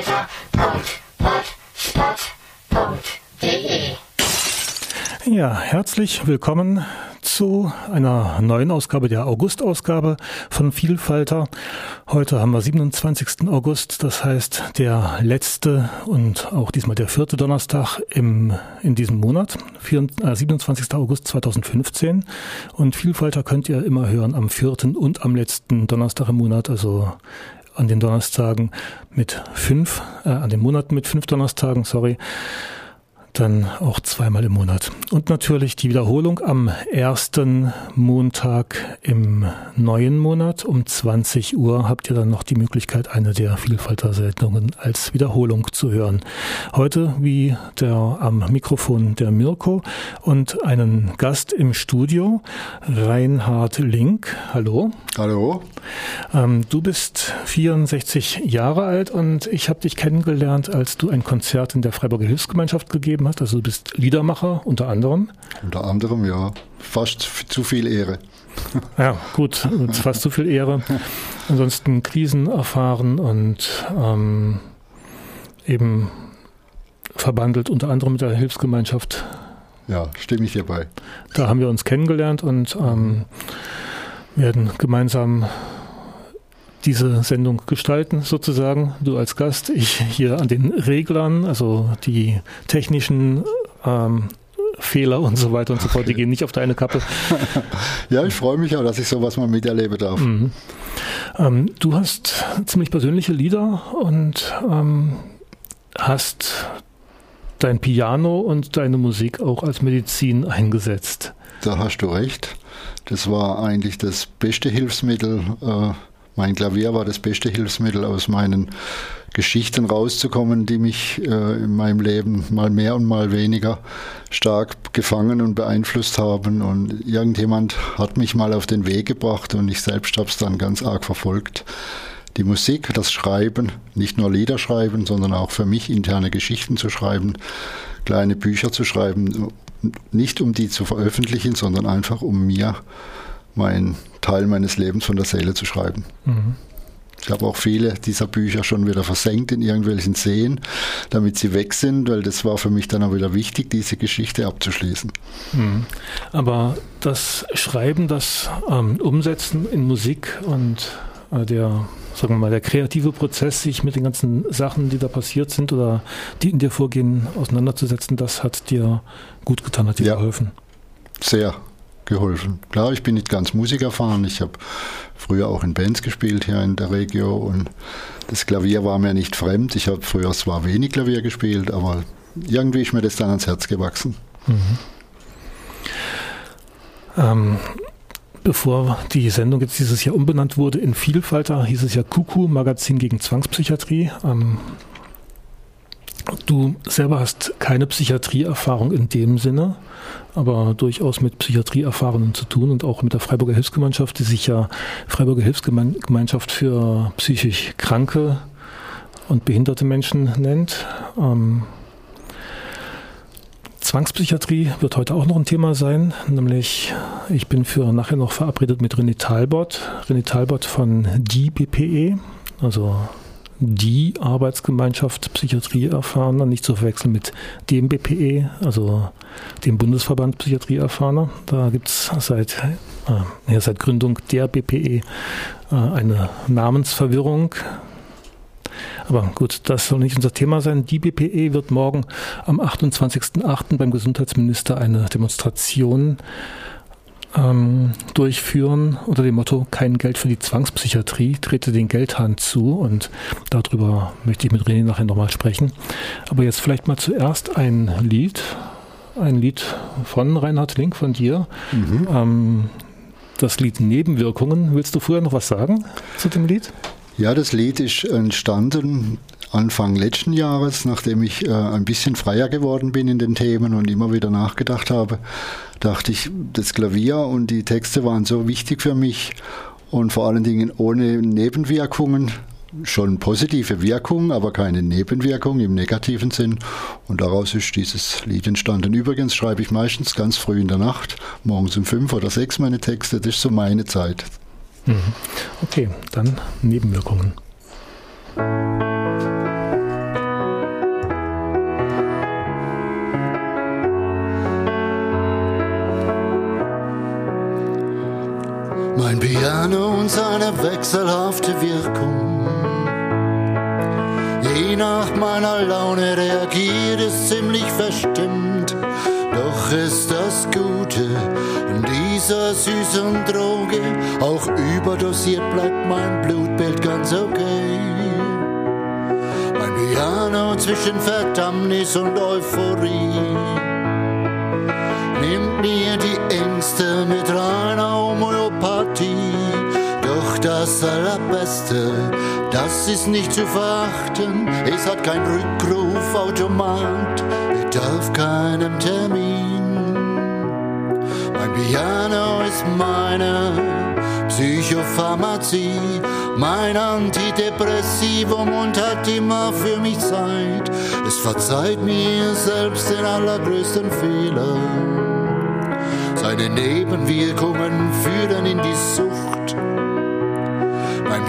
Vielfalter.potspot.de Ja, herzlich willkommen zu einer neuen Ausgabe der August-Ausgabe von Vielfalter. Heute haben wir 27. August, das heißt der letzte und auch diesmal der vierte Donnerstag im, in diesem Monat, 27. Äh, August 2015. Und Vielfalter könnt ihr immer hören am vierten und am letzten Donnerstag im Monat, also an den Donnerstagen mit fünf, äh, an den Monaten mit fünf Donnerstagen, sorry dann auch zweimal im Monat. Und natürlich die Wiederholung am ersten Montag im neuen Monat um 20 Uhr habt ihr dann noch die Möglichkeit, eine der Vielfalter-Sendungen als Wiederholung zu hören. Heute wie der am Mikrofon der Mirko und einen Gast im Studio, Reinhard Link. Hallo. Hallo. Ähm, du bist 64 Jahre alt und ich habe dich kennengelernt, als du ein Konzert in der Freiburger Hilfsgemeinschaft gegeben gegeben hast. Also du bist Liedermacher unter anderem. Unter anderem, ja. Fast zu viel Ehre. Ja, gut, fast zu viel Ehre. Ansonsten Krisen erfahren und ähm, eben verbandelt unter anderem mit der Hilfsgemeinschaft. Ja, stimme ich dir bei. Da haben wir uns kennengelernt und ähm, werden gemeinsam diese Sendung gestalten, sozusagen. Du als Gast, ich hier an den Reglern, also die technischen ähm, Fehler und so weiter und so fort, die gehen nicht auf deine Kappe. ja, ich freue mich auch, dass ich sowas mal miterleben darf. Mhm. Ähm, du hast ziemlich persönliche Lieder und ähm, hast dein Piano und deine Musik auch als Medizin eingesetzt. Da hast du recht. Das war eigentlich das beste Hilfsmittel. Äh, mein Klavier war das beste Hilfsmittel, aus meinen Geschichten rauszukommen, die mich äh, in meinem Leben mal mehr und mal weniger stark gefangen und beeinflusst haben. Und irgendjemand hat mich mal auf den Weg gebracht und ich selbst habe es dann ganz arg verfolgt. Die Musik, das Schreiben, nicht nur Lieder schreiben, sondern auch für mich interne Geschichten zu schreiben, kleine Bücher zu schreiben, nicht um die zu veröffentlichen, sondern einfach um mir mein Teil meines Lebens von der Seele zu schreiben. Mhm. Ich habe auch viele dieser Bücher schon wieder versenkt in irgendwelchen Seen, damit sie weg sind, weil das war für mich dann auch wieder wichtig, diese Geschichte abzuschließen. Mhm. Aber das Schreiben, das ähm, Umsetzen in Musik und äh, der, sagen wir mal, der kreative Prozess, sich mit den ganzen Sachen, die da passiert sind oder die in dir vorgehen, auseinanderzusetzen, das hat dir gut getan, hat dir ja, geholfen. Sehr, geholfen. Klar, ich bin nicht ganz musikerfahren. Ich habe früher auch in Bands gespielt hier in der Region und das Klavier war mir nicht fremd. Ich habe früher zwar wenig Klavier gespielt, aber irgendwie ist mir das dann ans Herz gewachsen. Mhm. Ähm, bevor die Sendung jetzt dieses Jahr umbenannt wurde in Vielfalter, hieß es ja Kuku, Magazin gegen Zwangspsychiatrie. Ähm, Du selber hast keine Psychiatrieerfahrung in dem Sinne, aber durchaus mit Psychiatrieerfahrungen zu tun und auch mit der Freiburger Hilfsgemeinschaft, die sich ja Freiburger Hilfsgemeinschaft für psychisch kranke und behinderte Menschen nennt. Ähm, Zwangspsychiatrie wird heute auch noch ein Thema sein, nämlich ich bin für nachher noch verabredet mit René Talbot, René Talbot von die BPE, also die Arbeitsgemeinschaft Psychiatrie Erfahrener, nicht zu verwechseln mit dem BPE, also dem Bundesverband Psychiatrie Erfahrener. Da gibt es seit, äh, ja, seit Gründung der BPE äh, eine Namensverwirrung. Aber gut, das soll nicht unser Thema sein. Die BPE wird morgen am 28.08. beim Gesundheitsminister eine Demonstration ähm, durchführen unter dem Motto Kein Geld für die Zwangspsychiatrie, trete den Geldhahn zu und darüber möchte ich mit René nachher nochmal sprechen. Aber jetzt vielleicht mal zuerst ein Lied, ein Lied von Reinhard Link, von dir. Mhm. Ähm, das Lied Nebenwirkungen. Willst du vorher noch was sagen zu dem Lied? Ja, das Lied ist entstanden Anfang letzten Jahres, nachdem ich äh, ein bisschen freier geworden bin in den Themen und immer wieder nachgedacht habe, dachte ich, das Klavier und die Texte waren so wichtig für mich und vor allen Dingen ohne Nebenwirkungen. Schon positive Wirkungen, aber keine Nebenwirkungen im negativen Sinn. Und daraus ist dieses Lied entstanden. Übrigens schreibe ich meistens ganz früh in der Nacht, morgens um fünf oder sechs meine Texte. Das ist so meine Zeit. Mhm. Okay, dann Nebenwirkungen. Mein Piano und seine wechselhafte Wirkung. Je nach meiner Laune reagiert es ziemlich verstimmt. Doch ist das Gute an dieser süßen Droge, auch überdosiert bleibt mein Blutbild ganz okay. Mein Piano zwischen Verdammnis und Euphorie nimmt mir die Ängste mit reiner das Allerbeste, das ist nicht zu verachten. Es hat kein Rückrufautomat, bedarf keinem Termin. Mein Piano ist meine Psychopharmazie, mein Antidepressivum und hat immer für mich Zeit. Es verzeiht mir selbst den allergrößten Fehler. Seine Nebenwirkungen führen in die Sucht.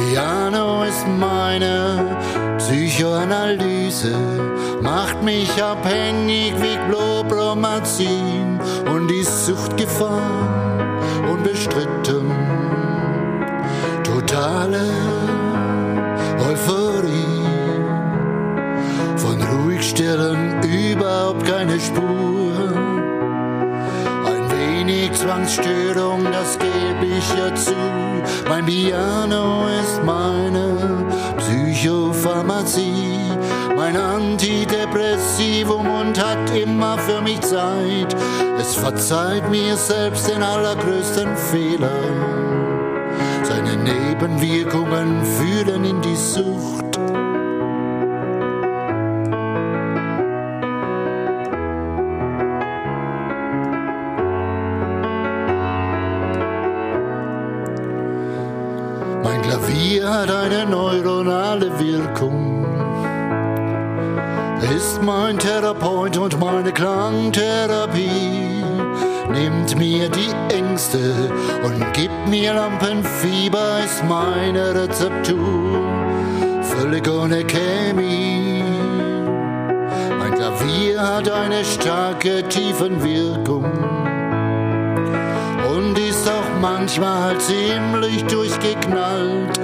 Piano ist meine Psychoanalyse, macht mich abhängig wie Chlorpromazin und die Suchtgefahr unbestritten. Totale Euphorie, von Ruhigstellen überhaupt keine Spur Zwangsstörung, das gebe ich ja zu. Mein Piano ist meine Psychopharmazie, mein Antidepressivum und hat immer für mich Zeit. Es verzeiht mir selbst den allergrößten Fehler. Seine Nebenwirkungen führen in die Sucht. Hat eine neuronale Wirkung. Ist mein Therapeut und meine Klangtherapie. Nimmt mir die Ängste und gibt mir Lampenfieber, ist meine Rezeptur. Völlig ohne Chemie. Mein Klavier hat eine starke Tiefenwirkung und ist auch manchmal ziemlich durchgeknallt,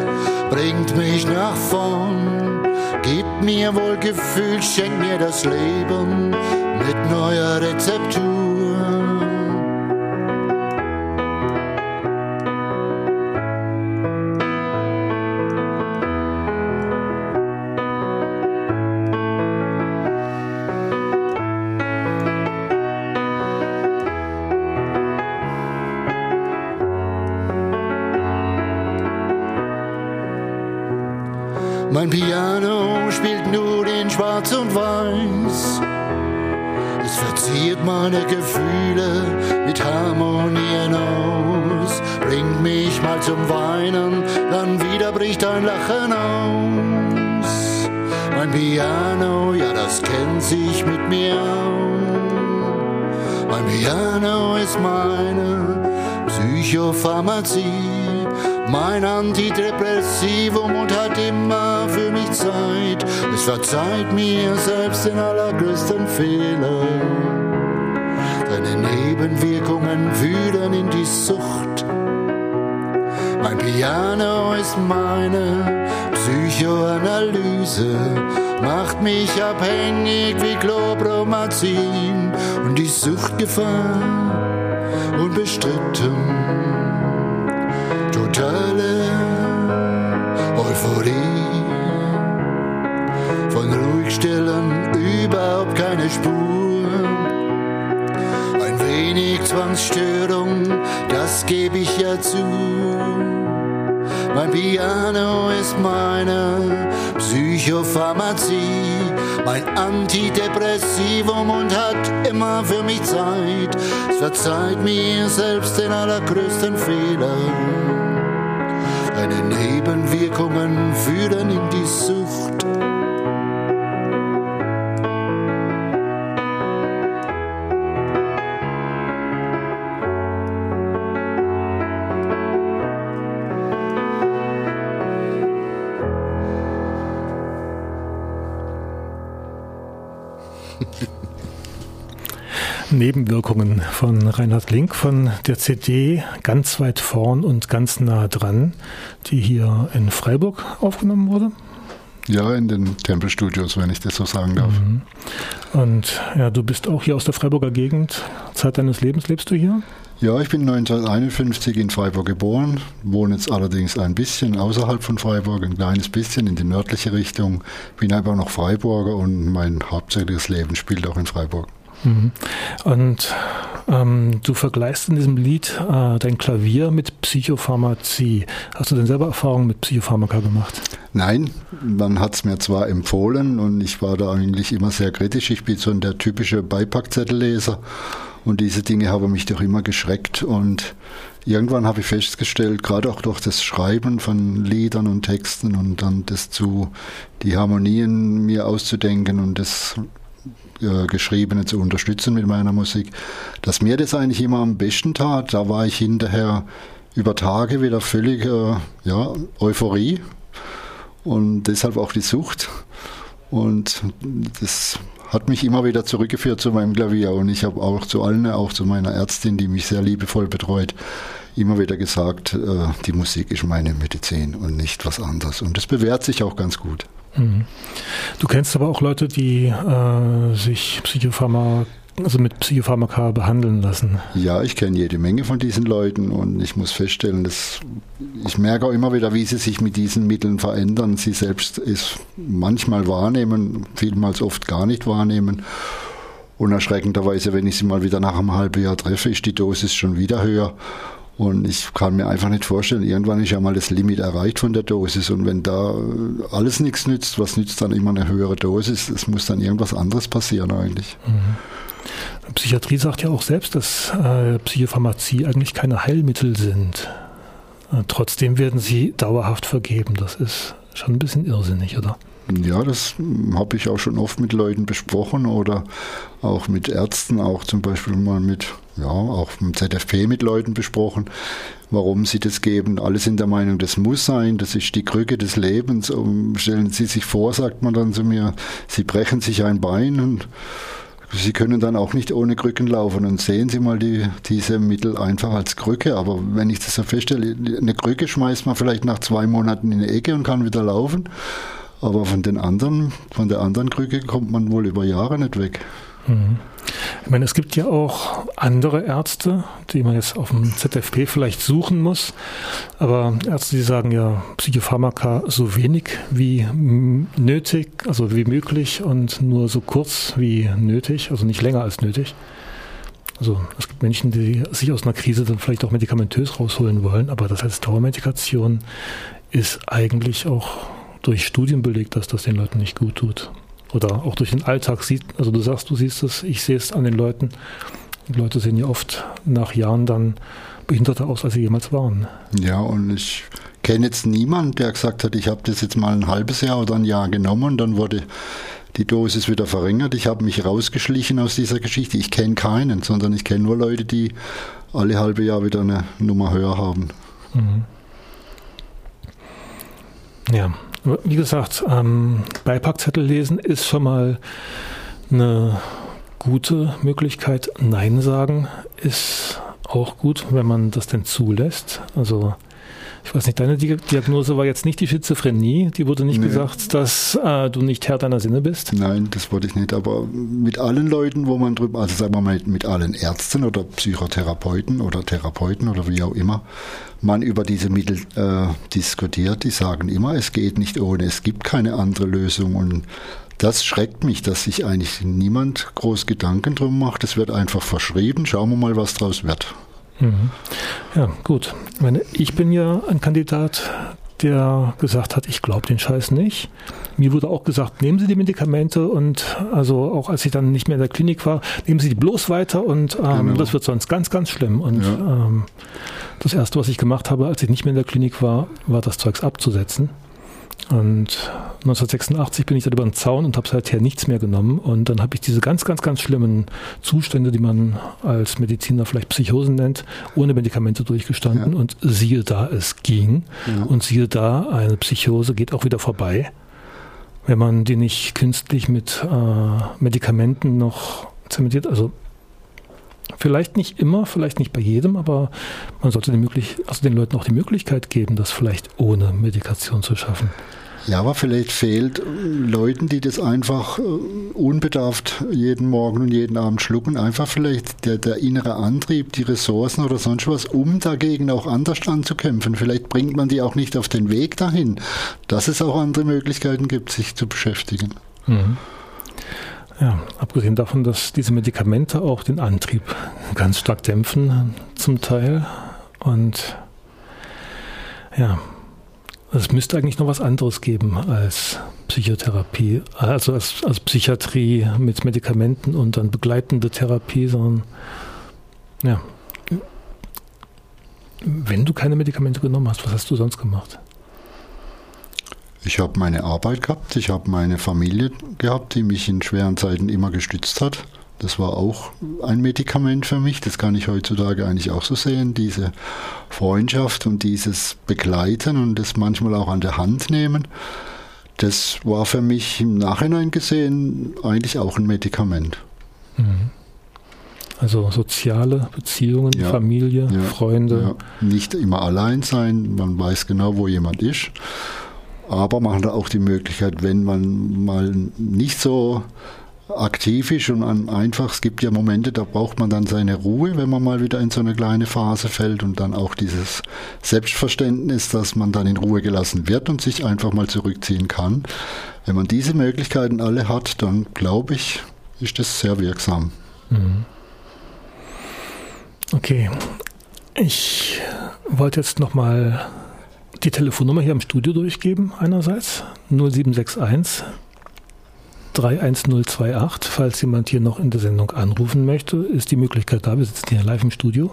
bringt mich nach vorn, gibt mir wohl Gefühl, schenkt mir das Leben mit neuer Rezeptur. Mich abhängig wie Chlorpromazin und die Suchtgefahr unbestritten totale Euphorie. Von Ruhigstellen überhaupt keine Spur. Ein wenig Zwangsstörung, das gebe ich ja zu. Mein Piano ist meine Psychopharmazie, mein Antidepressivum und hat immer für mich Zeit. Es verzeiht mir selbst den allergrößten Fehler. Seine Nebenwirkungen führen in die Sucht. Nebenwirkungen von Reinhard Link von der CD ganz weit vorn und ganz nah dran, die hier in Freiburg aufgenommen wurde. Ja, in den Tempelstudios, wenn ich das so sagen darf. Mhm. Und ja, du bist auch hier aus der Freiburger Gegend. Zeit deines Lebens lebst du hier? Ja, ich bin 1951 in Freiburg geboren, wohne jetzt allerdings ein bisschen außerhalb von Freiburg, ein kleines bisschen in die nördliche Richtung, bin aber noch Freiburger und mein hauptsächliches Leben spielt auch in Freiburg. Mhm. Und ähm, du vergleichst in diesem Lied äh, dein Klavier mit Psychopharmazie. Hast du denn selber Erfahrungen mit Psychopharmaka gemacht? Nein, man hat es mir zwar empfohlen und ich war da eigentlich immer sehr kritisch. Ich bin so der typische Beipackzettelleser und diese Dinge haben mich doch immer geschreckt und irgendwann habe ich festgestellt, gerade auch durch das Schreiben von Liedern und Texten und dann das zu, die Harmonien mir auszudenken und das äh, Geschriebene zu unterstützen mit meiner Musik, dass mir das eigentlich immer am besten tat. Da war ich hinterher über Tage wieder völlig äh, ja, Euphorie und deshalb auch die Sucht. Und das hat mich immer wieder zurückgeführt zu meinem Klavier. Und ich habe auch zu allen, auch zu meiner Ärztin, die mich sehr liebevoll betreut, immer wieder gesagt, äh, die Musik ist meine Medizin und nicht was anderes. Und das bewährt sich auch ganz gut. Du kennst aber auch Leute, die äh, sich Psychopharmaka also mit Psychopharmaka behandeln lassen. Ja, ich kenne jede Menge von diesen Leuten und ich muss feststellen, dass ich merke auch immer wieder, wie sie sich mit diesen Mitteln verändern. Sie selbst es manchmal wahrnehmen, vielmals oft gar nicht wahrnehmen. Und erschreckenderweise, wenn ich sie mal wieder nach einem halben Jahr treffe, ist die Dosis schon wieder höher. Und ich kann mir einfach nicht vorstellen, irgendwann ist ja mal das Limit erreicht von der Dosis. Und wenn da alles nichts nützt, was nützt dann immer eine höhere Dosis? Es muss dann irgendwas anderes passieren eigentlich. Mhm. Psychiatrie sagt ja auch selbst, dass äh, Psychopharmazie eigentlich keine Heilmittel sind. Äh, trotzdem werden sie dauerhaft vergeben. Das ist schon ein bisschen irrsinnig, oder? Ja, das habe ich auch schon oft mit Leuten besprochen oder auch mit Ärzten, auch zum Beispiel mal mit, ja, auch im ZFP mit Leuten besprochen, warum sie das geben. Alle sind der Meinung, das muss sein, das ist die Krücke des Lebens. Und stellen Sie sich vor, sagt man dann zu mir, Sie brechen sich ein Bein und Sie können dann auch nicht ohne Krücken laufen und sehen Sie mal die, diese Mittel einfach als Krücke. Aber wenn ich das so feststelle, eine Krücke schmeißt man vielleicht nach zwei Monaten in die Ecke und kann wieder laufen. Aber von den anderen, von der anderen Krücke kommt man wohl über Jahre nicht weg. Mhm. Ich meine, es gibt ja auch andere Ärzte, die man jetzt auf dem ZFP vielleicht suchen muss. Aber Ärzte, die sagen ja, Psychopharmaka so wenig wie nötig, also wie möglich und nur so kurz wie nötig, also nicht länger als nötig. Also es gibt Menschen, die sich aus einer Krise dann vielleicht auch medikamentös rausholen wollen, aber das heißt Dauermedikation ist eigentlich auch durch Studien belegt, dass das den Leuten nicht gut tut. Oder auch durch den Alltag sieht, also du sagst, du siehst es, ich sehe es an den Leuten. Die Leute sehen ja oft nach Jahren dann behinderter aus, als sie jemals waren. Ja, und ich kenne jetzt niemanden, der gesagt hat, ich habe das jetzt mal ein halbes Jahr oder ein Jahr genommen und dann wurde die Dosis wieder verringert. Ich habe mich rausgeschlichen aus dieser Geschichte. Ich kenne keinen, sondern ich kenne nur Leute, die alle halbe Jahr wieder eine Nummer höher haben. Mhm. Ja, wie gesagt, ähm, Beipackzettel lesen ist schon mal eine gute Möglichkeit. Nein sagen ist auch gut, wenn man das denn zulässt. Also ich weiß nicht, deine Diagnose war jetzt nicht die Schizophrenie. Die wurde nicht nee. gesagt, dass äh, du nicht Herr deiner Sinne bist. Nein, das wollte ich nicht. Aber mit allen Leuten, wo man drüber, also sagen wir mal mit allen Ärzten oder Psychotherapeuten oder Therapeuten oder wie auch immer, man über diese Mittel äh, diskutiert, die sagen immer, es geht nicht ohne, es gibt keine andere Lösung. Und das schreckt mich, dass sich eigentlich niemand groß Gedanken drum macht. Es wird einfach verschrieben. Schauen wir mal, was draus wird. Mhm. Ja, gut. Ich, meine, ich bin ja ein Kandidat, der gesagt hat, ich glaube den Scheiß nicht. Mir wurde auch gesagt, nehmen Sie die Medikamente und also auch als ich dann nicht mehr in der Klinik war, nehmen Sie die bloß weiter und ähm, genau. das wird sonst ganz, ganz schlimm. Und ja. ähm, das Erste, was ich gemacht habe, als ich nicht mehr in der Klinik war, war das Zeugs abzusetzen. Und 1986 bin ich dann über den Zaun und habe seither nichts mehr genommen. Und dann habe ich diese ganz, ganz, ganz schlimmen Zustände, die man als Mediziner vielleicht Psychosen nennt, ohne Medikamente durchgestanden. Ja. Und siehe da, es ging. Ja. Und siehe da, eine Psychose geht auch wieder vorbei, wenn man die nicht künstlich mit äh, Medikamenten noch zementiert. Also Vielleicht nicht immer, vielleicht nicht bei jedem, aber man sollte den, möglich, also den Leuten auch die Möglichkeit geben, das vielleicht ohne Medikation zu schaffen. Ja, aber vielleicht fehlt Leuten, die das einfach äh, unbedarft jeden Morgen und jeden Abend schlucken, einfach vielleicht der, der innere Antrieb, die Ressourcen oder sonst was, um dagegen auch anders anzukämpfen. Vielleicht bringt man die auch nicht auf den Weg dahin, dass es auch andere Möglichkeiten gibt, sich zu beschäftigen. Mhm. Ja, abgesehen davon, dass diese Medikamente auch den Antrieb ganz stark dämpfen, zum Teil. Und ja, es müsste eigentlich noch was anderes geben als Psychotherapie, also als, als Psychiatrie mit Medikamenten und dann begleitende Therapie, sondern ja. Wenn du keine Medikamente genommen hast, was hast du sonst gemacht? Ich habe meine Arbeit gehabt, ich habe meine Familie gehabt, die mich in schweren Zeiten immer gestützt hat. Das war auch ein Medikament für mich. Das kann ich heutzutage eigentlich auch so sehen. Diese Freundschaft und dieses Begleiten und das manchmal auch an der Hand nehmen. Das war für mich im Nachhinein gesehen eigentlich auch ein Medikament. Mhm. Also soziale Beziehungen, ja, Familie, ja, Freunde. Ja. Nicht immer allein sein, man weiß genau, wo jemand ist. Aber man hat auch die Möglichkeit, wenn man mal nicht so aktiv ist und einfach, es gibt ja Momente, da braucht man dann seine Ruhe, wenn man mal wieder in so eine kleine Phase fällt und dann auch dieses Selbstverständnis, dass man dann in Ruhe gelassen wird und sich einfach mal zurückziehen kann. Wenn man diese Möglichkeiten alle hat, dann glaube ich, ist das sehr wirksam. Mhm. Okay, ich wollte jetzt nochmal die Telefonnummer hier im Studio durchgeben, einerseits 0761 31028. Falls jemand hier noch in der Sendung anrufen möchte, ist die Möglichkeit da. Wir sitzen hier live im Studio.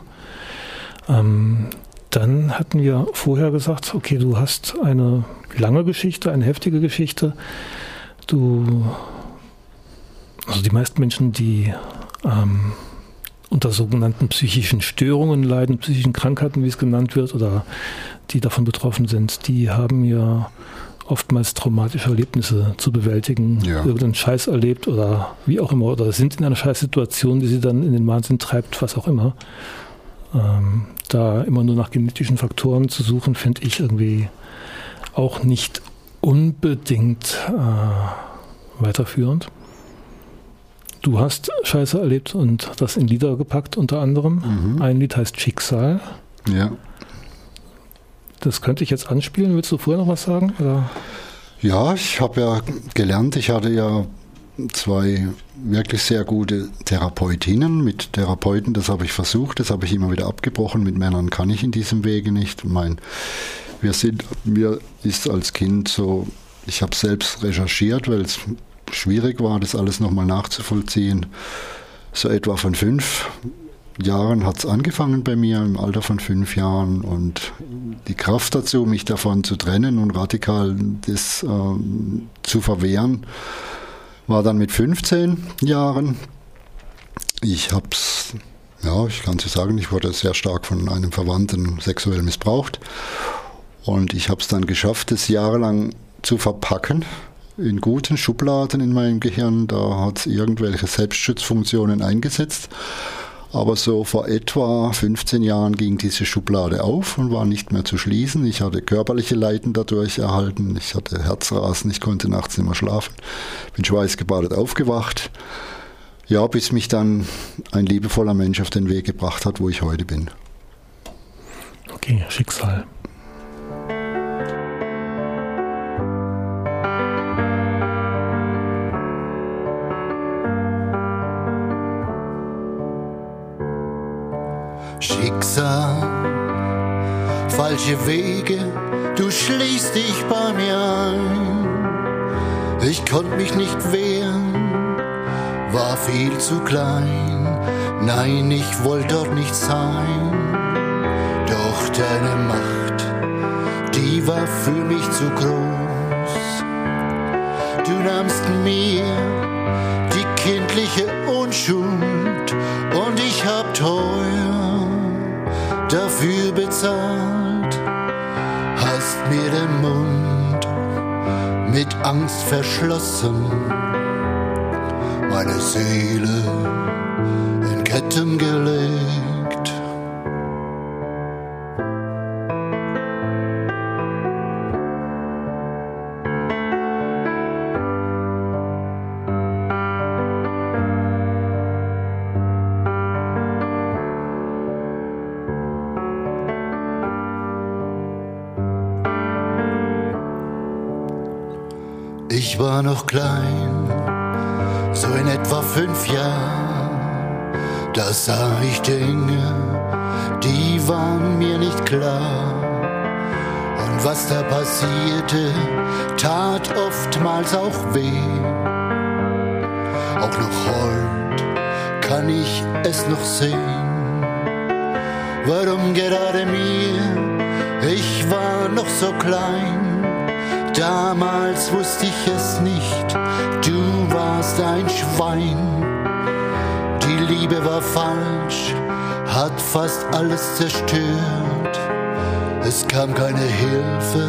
Ähm, dann hatten wir vorher gesagt, okay, du hast eine lange Geschichte, eine heftige Geschichte. Du, also die meisten Menschen, die ähm, unter sogenannten psychischen Störungen leiden, psychischen Krankheiten, wie es genannt wird, oder die davon betroffen sind, die haben ja oftmals traumatische Erlebnisse zu bewältigen, ja. irgendeinen Scheiß erlebt oder wie auch immer, oder sind in einer Scheißsituation, die sie dann in den Wahnsinn treibt, was auch immer. Ähm, da immer nur nach genetischen Faktoren zu suchen, finde ich irgendwie auch nicht unbedingt äh, weiterführend. Du hast Scheiße erlebt und das in Lieder gepackt unter anderem. Mhm. Ein Lied heißt Schicksal. Ja. Das könnte ich jetzt anspielen. Willst du vorher noch was sagen? Oder? Ja, ich habe ja gelernt, ich hatte ja zwei wirklich sehr gute Therapeutinnen. Mit Therapeuten, das habe ich versucht, das habe ich immer wieder abgebrochen. Mit Männern kann ich in diesem Wege nicht. Mein, wir sind, mir ist als Kind so, ich habe selbst recherchiert, weil es schwierig war, das alles nochmal nachzuvollziehen. So etwa von fünf Jahren hat es angefangen bei mir, im Alter von fünf Jahren. Und die Kraft dazu, mich davon zu trennen und radikal das äh, zu verwehren, war dann mit 15 Jahren. Ich habe es, ja, ich kann es sagen, ich wurde sehr stark von einem Verwandten sexuell missbraucht. Und ich habe es dann geschafft, es jahrelang zu verpacken in guten Schubladen in meinem Gehirn. Da hat es irgendwelche Selbstschutzfunktionen eingesetzt. Aber so vor etwa 15 Jahren ging diese Schublade auf und war nicht mehr zu schließen. Ich hatte körperliche Leiden dadurch erhalten. Ich hatte Herzrasen, ich konnte nachts nicht mehr schlafen. Bin schweißgebadet aufgewacht. Ja, bis mich dann ein liebevoller Mensch auf den Weg gebracht hat, wo ich heute bin. Okay, Schicksal. Falsche Wege, du schließt dich bei mir ein. Ich konnte mich nicht wehren, war viel zu klein. Nein, ich wollte dort nicht sein. Doch deine Macht, die war für mich zu groß. Du nahmst mir die kindliche Unschuld und ich hab teuer dafür bezahlt, mir den Mund mit Angst verschlossen, meine Seele in Ketten gelegt. Ich war noch klein, so in etwa fünf Jahren, da sah ich Dinge, die waren mir nicht klar. Und was da passierte, tat oftmals auch weh. Auch noch heute kann ich es noch sehen. Warum gerade mir? Ich war noch so klein Damals wusste ich es nicht, du warst ein Schwein. Die Liebe war falsch, hat fast alles zerstört. Es kam keine Hilfe,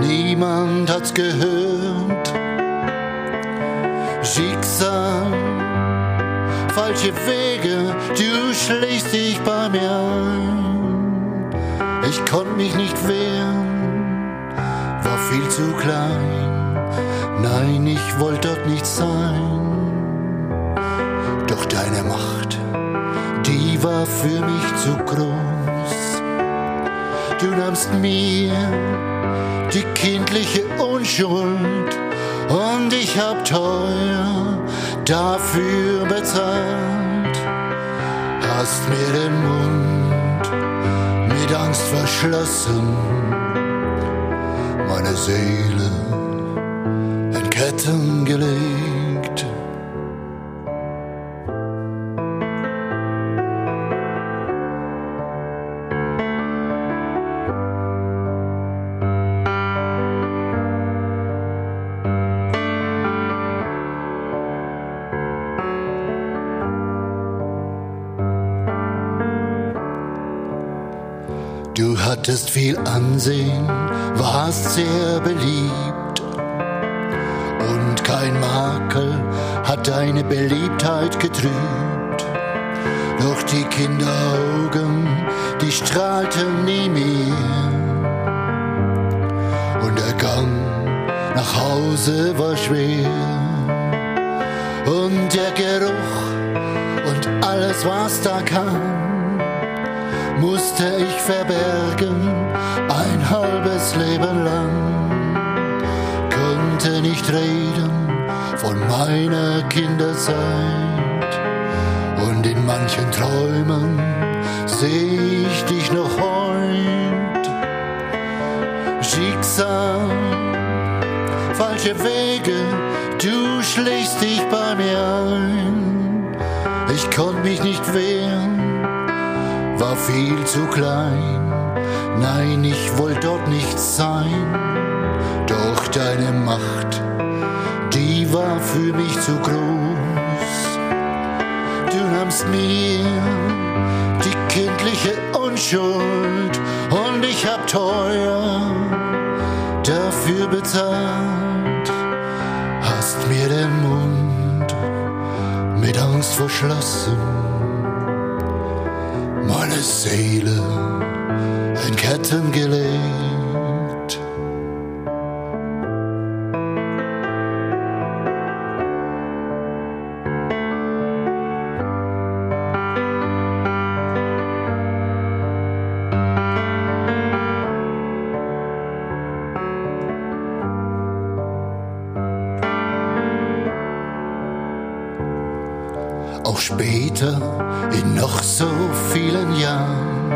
niemand hat's gehört. Schicksal, falsche Wege, du schlägst dich bei mir ein. Ich konnte mich nicht wehren viel zu klein. Nein, ich wollte dort nicht sein. Doch deine Macht, die war für mich zu groß. Du nahmst mir die kindliche Unschuld und ich hab teuer dafür bezahlt. Hast mir den Mund mit Angst verschlossen Seele in Ketten gelegt. Hattest viel Ansehen warst sehr beliebt und kein Makel hat deine Beliebtheit getrübt. Doch die Kinderaugen, die strahlten nie mehr. Und der Gang nach Hause war schwer. Und der Geruch und alles, was da kam, musste ich verbergen ein halbes Leben lang. Konnte nicht reden von meiner Kinderzeit und in manchen Träumen seh ich dich noch heut. Schicksal, falsche Wege, du schlägst dich bei mir ein. Ich konnte mich nicht wehren, war viel zu klein Nein, ich wollte dort nicht sein, doch deine Macht, die war für mich zu groß. Du nahmst mir die kindliche Unschuld und ich hab teuer dafür bezahlt. Hast mir den Mund mit Angst verschlossen, meine Seele in später, in noch so vielen Jahren,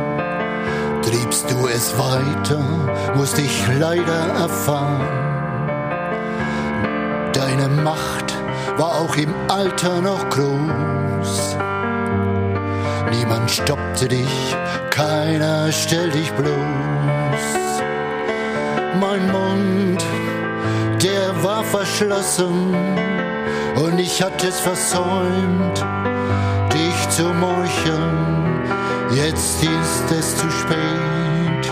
triebst du es weiter, musste ich leider erfahren. Deine Macht war auch im Alter noch groß. Niemand stoppte dich, keiner stellt dich bloß. Mein Mund, der war verschlossen und ich hatte es versäumt, zu meucheln Jetzt ist es zu spät,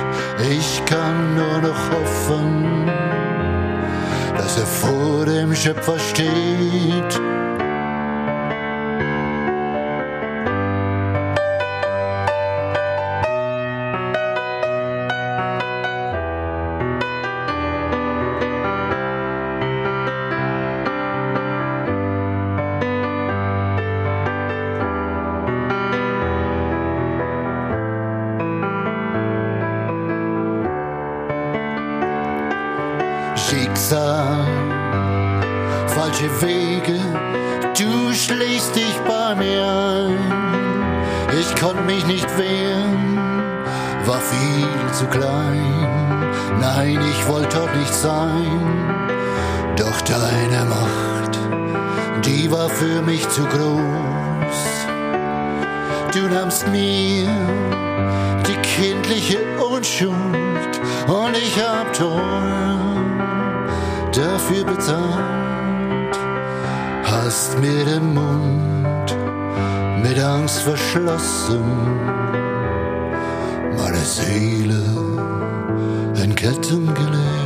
ich kann nur noch hoffen, dass er vor dem Schöpfer steht. Kindliche Unschuld und ich hab teuer dafür bezahlt. Hast mir den Mund mit Angst verschlossen, meine Seele in Ketten gelegt.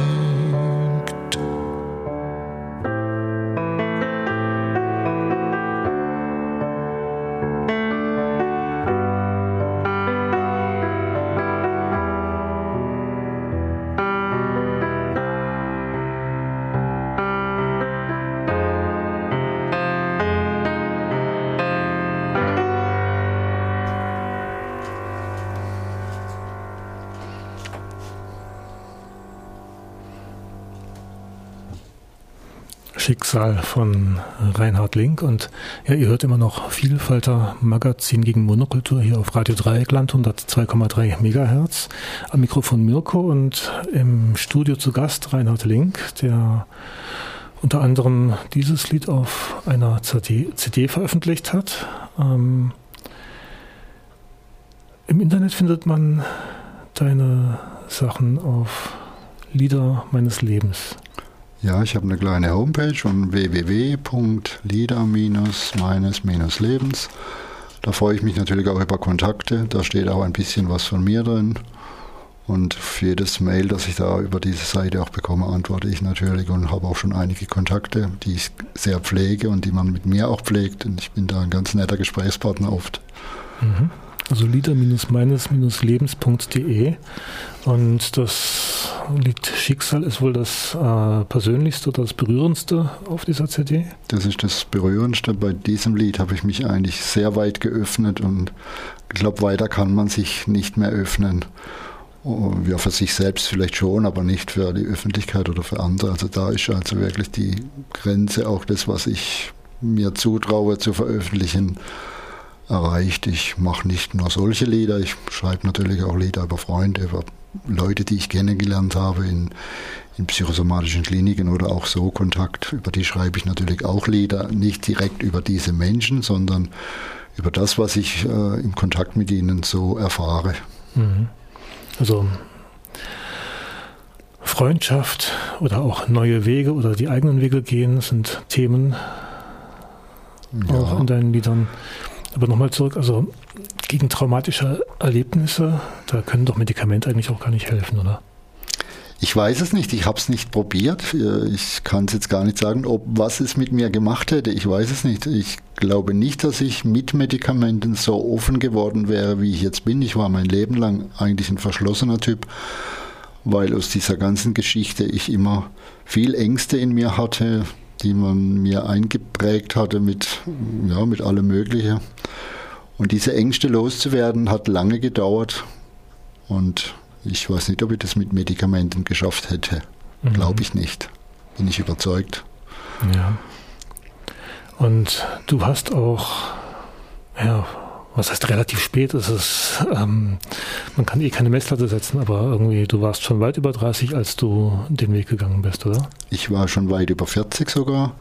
Schicksal von Reinhard Link und ja, ihr hört immer noch Vielfalter Magazin gegen Monokultur hier auf Radio Dreieckland 102,3 Megahertz. Am Mikrofon Mirko und im Studio zu Gast Reinhard Link, der unter anderem dieses Lied auf einer CD, veröffentlicht hat. Ähm, Im Internet findet man deine Sachen auf Lieder meines Lebens. Ja, ich habe eine kleine Homepage von www.lieder-meines-lebens. Da freue ich mich natürlich auch über Kontakte. Da steht auch ein bisschen was von mir drin. Und für jedes Mail, das ich da über diese Seite auch bekomme, antworte ich natürlich und habe auch schon einige Kontakte, die ich sehr pflege und die man mit mir auch pflegt. Und ich bin da ein ganz netter Gesprächspartner oft. Mhm also lieder-meines-lebens.de und das Lied Schicksal ist wohl das äh, persönlichste oder das berührendste auf dieser CD? Das ist das berührendste. Bei diesem Lied habe ich mich eigentlich sehr weit geöffnet und ich glaube, weiter kann man sich nicht mehr öffnen. Oh, ja, für sich selbst vielleicht schon, aber nicht für die Öffentlichkeit oder für andere. Also da ist also wirklich die Grenze auch das, was ich mir zutraue zu veröffentlichen, erreicht. Ich mache nicht nur solche Lieder, ich schreibe natürlich auch Lieder über Freunde, über Leute, die ich kennengelernt habe in, in psychosomatischen Kliniken oder auch so Kontakt. Über die schreibe ich natürlich auch Lieder, nicht direkt über diese Menschen, sondern über das, was ich äh, im Kontakt mit ihnen so erfahre. Mhm. Also Freundschaft oder auch neue Wege oder die eigenen Wege gehen sind Themen ja. auch in deinen Liedern. Aber nochmal zurück, also gegen traumatische Erlebnisse, da können doch Medikamente eigentlich auch gar nicht helfen, oder? Ich weiß es nicht, ich habe es nicht probiert. Ich kann es jetzt gar nicht sagen, ob was es mit mir gemacht hätte. Ich weiß es nicht. Ich glaube nicht, dass ich mit Medikamenten so offen geworden wäre, wie ich jetzt bin. Ich war mein Leben lang eigentlich ein verschlossener Typ, weil aus dieser ganzen Geschichte ich immer viel Ängste in mir hatte, die man mir eingeprägt hatte mit, ja, mit allem Möglichen. Und diese Ängste loszuwerden hat lange gedauert. Und ich weiß nicht, ob ich das mit Medikamenten geschafft hätte. Mhm. Glaube ich nicht. Bin ich überzeugt. Ja. Und du hast auch, ja, was heißt relativ spät? Es ist, ähm, man kann eh keine Messlatte setzen, aber irgendwie, du warst schon weit über 30, als du den Weg gegangen bist, oder? Ich war schon weit über 40 sogar,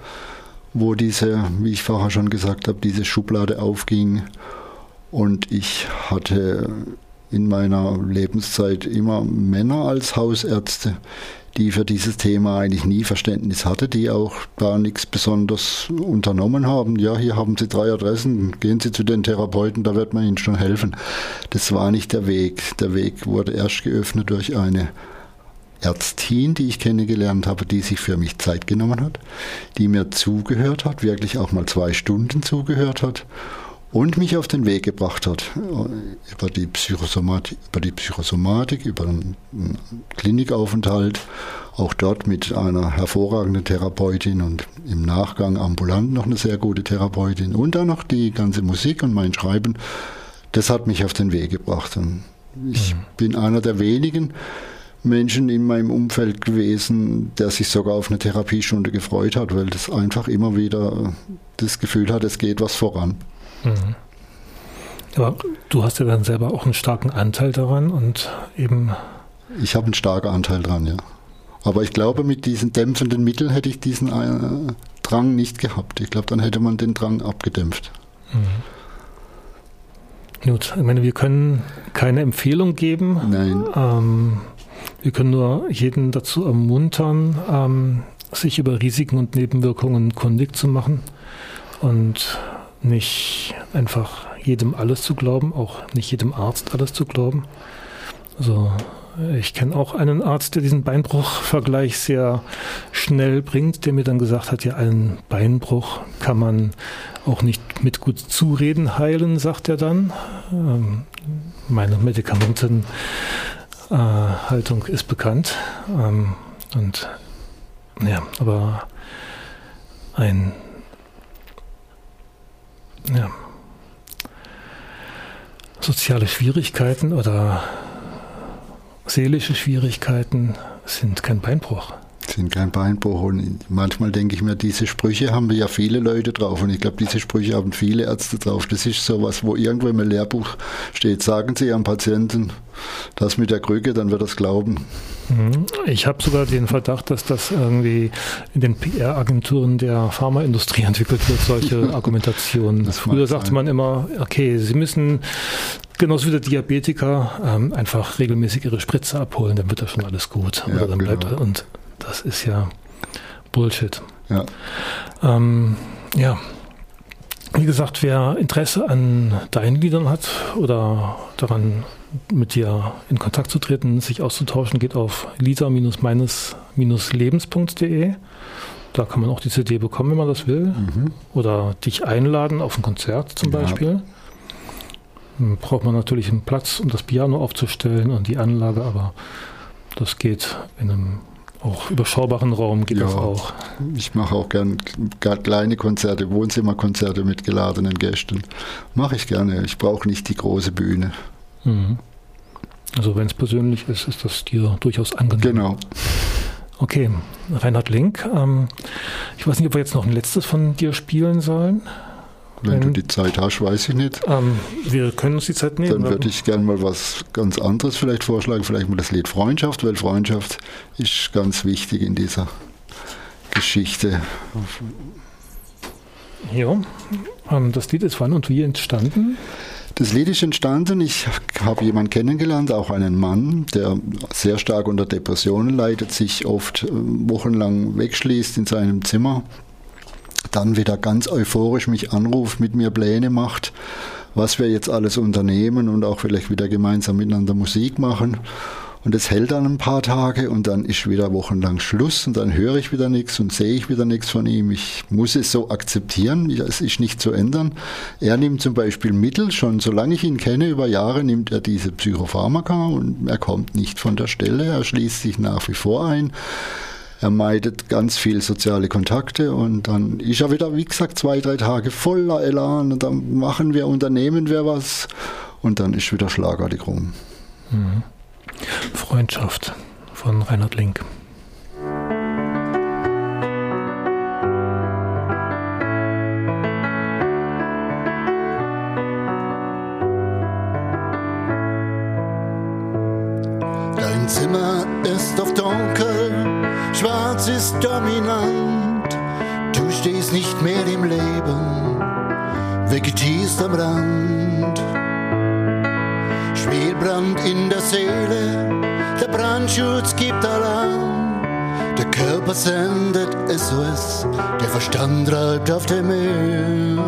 wo diese, wie ich vorher schon gesagt habe, diese Schublade aufging. Und ich hatte in meiner Lebenszeit immer Männer als Hausärzte die für dieses Thema eigentlich nie Verständnis hatte, die auch da nichts besonders unternommen haben. Ja, hier haben Sie drei Adressen, gehen Sie zu den Therapeuten, da wird man Ihnen schon helfen. Das war nicht der Weg. Der Weg wurde erst geöffnet durch eine Ärztin, die ich kennengelernt habe, die sich für mich Zeit genommen hat, die mir zugehört hat, wirklich auch mal zwei Stunden zugehört hat und mich auf den Weg gebracht hat über die Psychosomatik, über die Psychosomatik, über einen Klinikaufenthalt, auch dort mit einer hervorragenden Therapeutin und im Nachgang ambulant noch eine sehr gute Therapeutin und dann noch die ganze Musik und mein Schreiben. Das hat mich auf den Weg gebracht. Und ich mhm. bin einer der wenigen Menschen in meinem Umfeld gewesen, der sich sogar auf eine Therapiestunde gefreut hat, weil das einfach immer wieder das Gefühl hat, es geht was voran. Mhm. Aber du hast ja dann selber auch einen starken Anteil daran und eben. Ich habe einen starken Anteil daran, ja. Aber ich glaube, mit diesen dämpfenden Mitteln hätte ich diesen äh, Drang nicht gehabt. Ich glaube, dann hätte man den Drang abgedämpft. Mhm. Gut, ich meine, wir können keine Empfehlung geben. Nein. Ähm, wir können nur jeden dazu ermuntern, ähm, sich über Risiken und Nebenwirkungen kundig zu machen und nicht einfach jedem alles zu glauben, auch nicht jedem Arzt alles zu glauben. Also ich kenne auch einen Arzt, der diesen Beinbruch-Vergleich sehr schnell bringt, der mir dann gesagt hat, ja, einen Beinbruch kann man auch nicht mit gut Zureden heilen, sagt er dann. Ähm, meine Medikamentenhaltung ist bekannt. Ähm, und ja, aber ein ja, soziale Schwierigkeiten oder seelische Schwierigkeiten sind kein Beinbruch. Sind kein Beinbruch. Und manchmal denke ich mir, diese Sprüche haben ja viele Leute drauf. Und ich glaube, diese Sprüche haben viele Ärzte drauf. Das ist so was, wo irgendwo im Lehrbuch steht, sagen Sie Ihrem Patienten das mit der Krücke, dann wird er es glauben. Mhm. Ich habe sogar den Verdacht, dass das irgendwie in den PR-Agenturen der Pharmaindustrie entwickelt wird, solche Argumentationen. Früher sagte man immer, okay, Sie müssen genauso wie der Diabetiker ähm, einfach regelmäßig ihre Spritze abholen, dann wird das schon alles gut. Ja, Oder dann genau. bleibt und das ist ja Bullshit. Ja. Ähm, ja. Wie gesagt, wer Interesse an deinen Liedern hat oder daran mit dir in Kontakt zu treten, sich auszutauschen, geht auf lisa-meines-lebens.de. Da kann man auch die CD bekommen, wenn man das will. Mhm. Oder dich einladen auf ein Konzert zum ja. Beispiel. Dann braucht man natürlich einen Platz, um das Piano aufzustellen und die Anlage, aber das geht in einem auch überschaubaren Raum geht ja, das auch. Ich mache auch gern kleine Konzerte, Wohnzimmerkonzerte mit geladenen Gästen. Mache ich gerne. Ich brauche nicht die große Bühne. Mhm. Also wenn es persönlich ist, ist das dir durchaus angenehm. Genau. Okay, Reinhard Link. Ähm, ich weiß nicht, ob wir jetzt noch ein letztes von dir spielen sollen. Wenn, Wenn, du die Zeit hast, weiß ich nicht. Ähm, wir können uns die Zeit nehmen. Dann würde ich gerne mal was ganz anderes vielleicht vorschlagen, vielleicht mal das Lied Freundschaft, weil Freundschaft ist ganz wichtig in dieser Geschichte. Ja, ähm, das Lied ist wann und wie entstanden? Das Lied ist entstanden, ich habe jemanden kennengelernt, auch einen Mann, der sehr stark unter Depressionen leidet, sich oft äh, wochenlang wegschließt in seinem Zimmer dann wieder ganz euphorisch mich anruft, mit mir Pläne macht, was wir jetzt alles unternehmen und auch vielleicht wieder gemeinsam miteinander Musik machen. Und es hält dann ein paar Tage und dann ist wieder wochenlang Schluss und dann höre ich wieder nichts und sehe ich wieder nichts von ihm. Ich muss es so akzeptieren, es ist nicht zu ändern. Er nimmt zum Beispiel Mittel, schon solange ich ihn kenne, über Jahre nimmt er diese Psychopharmaka und er kommt nicht von der Stelle, er schließt sich nach wie vor ein. Er meidet ganz viel soziale Kontakte und dann ist er wieder, wie gesagt, zwei, drei Tage voller Elan und dann machen wir, unternehmen wir was und dann ist wieder schlagartig rum. Mhm. Freundschaft von Reinhard Link. Dein Zimmer ist auf dunkel Schwarz ist dominant, du stehst nicht mehr im Leben, vegetierst am Rand. Schwelbrand in der Seele, der Brandschutz gibt Alarm. Der Körper sendet SOS, der Verstand reibt auf dem Meer.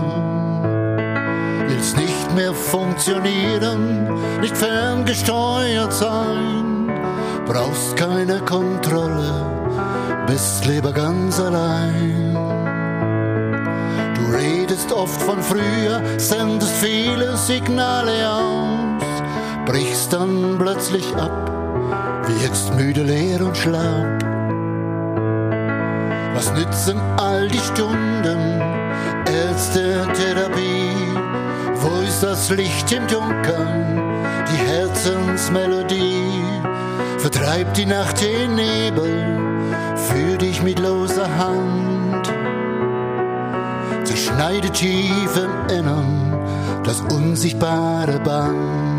Willst nicht mehr funktionieren, nicht ferngesteuert sein, brauchst keine Kontrolle bist lieber ganz allein. Du redest oft von früher, sendest viele Signale aus, brichst dann plötzlich ab, wirkst müde, leer und schlapp. Was nützen all die Stunden Ärzte, Therapie? Wo ist das Licht im Dunkeln, die Herzensmelodie? vertreibt die Nacht den Nebel, führ dich mit loser Hand, zerschneidet tief im Innern das unsichtbare Band.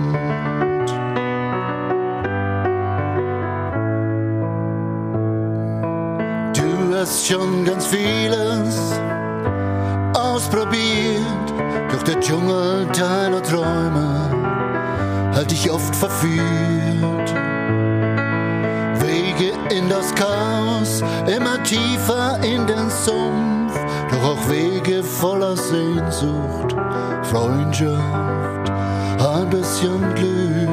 Hast schon ganz vieles ausprobiert, doch der Dschungel deiner Träume hat dich oft verführt. Wege in das Chaos, immer tiefer in den Sumpf, doch auch Wege voller Sehnsucht, Freundschaft, ein bisschen Glück.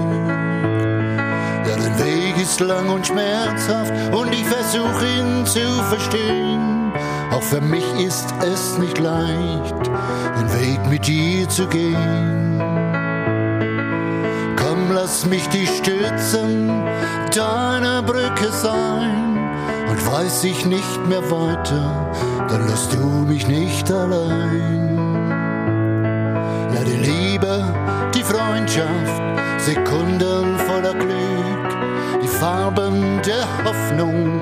Ja, dein Weg ist lang und schmerzhaft und ich versuche ihn zu verstehen. Auch für mich ist es nicht leicht, den Weg mit dir zu gehen. Komm, lass mich dich stützen, deine Brücke sein. Und weiß ich nicht mehr weiter, dann lass du mich nicht allein. Ja, die Liebe, die Freundschaft, Sekunden voller Glück, die Farben der Hoffnung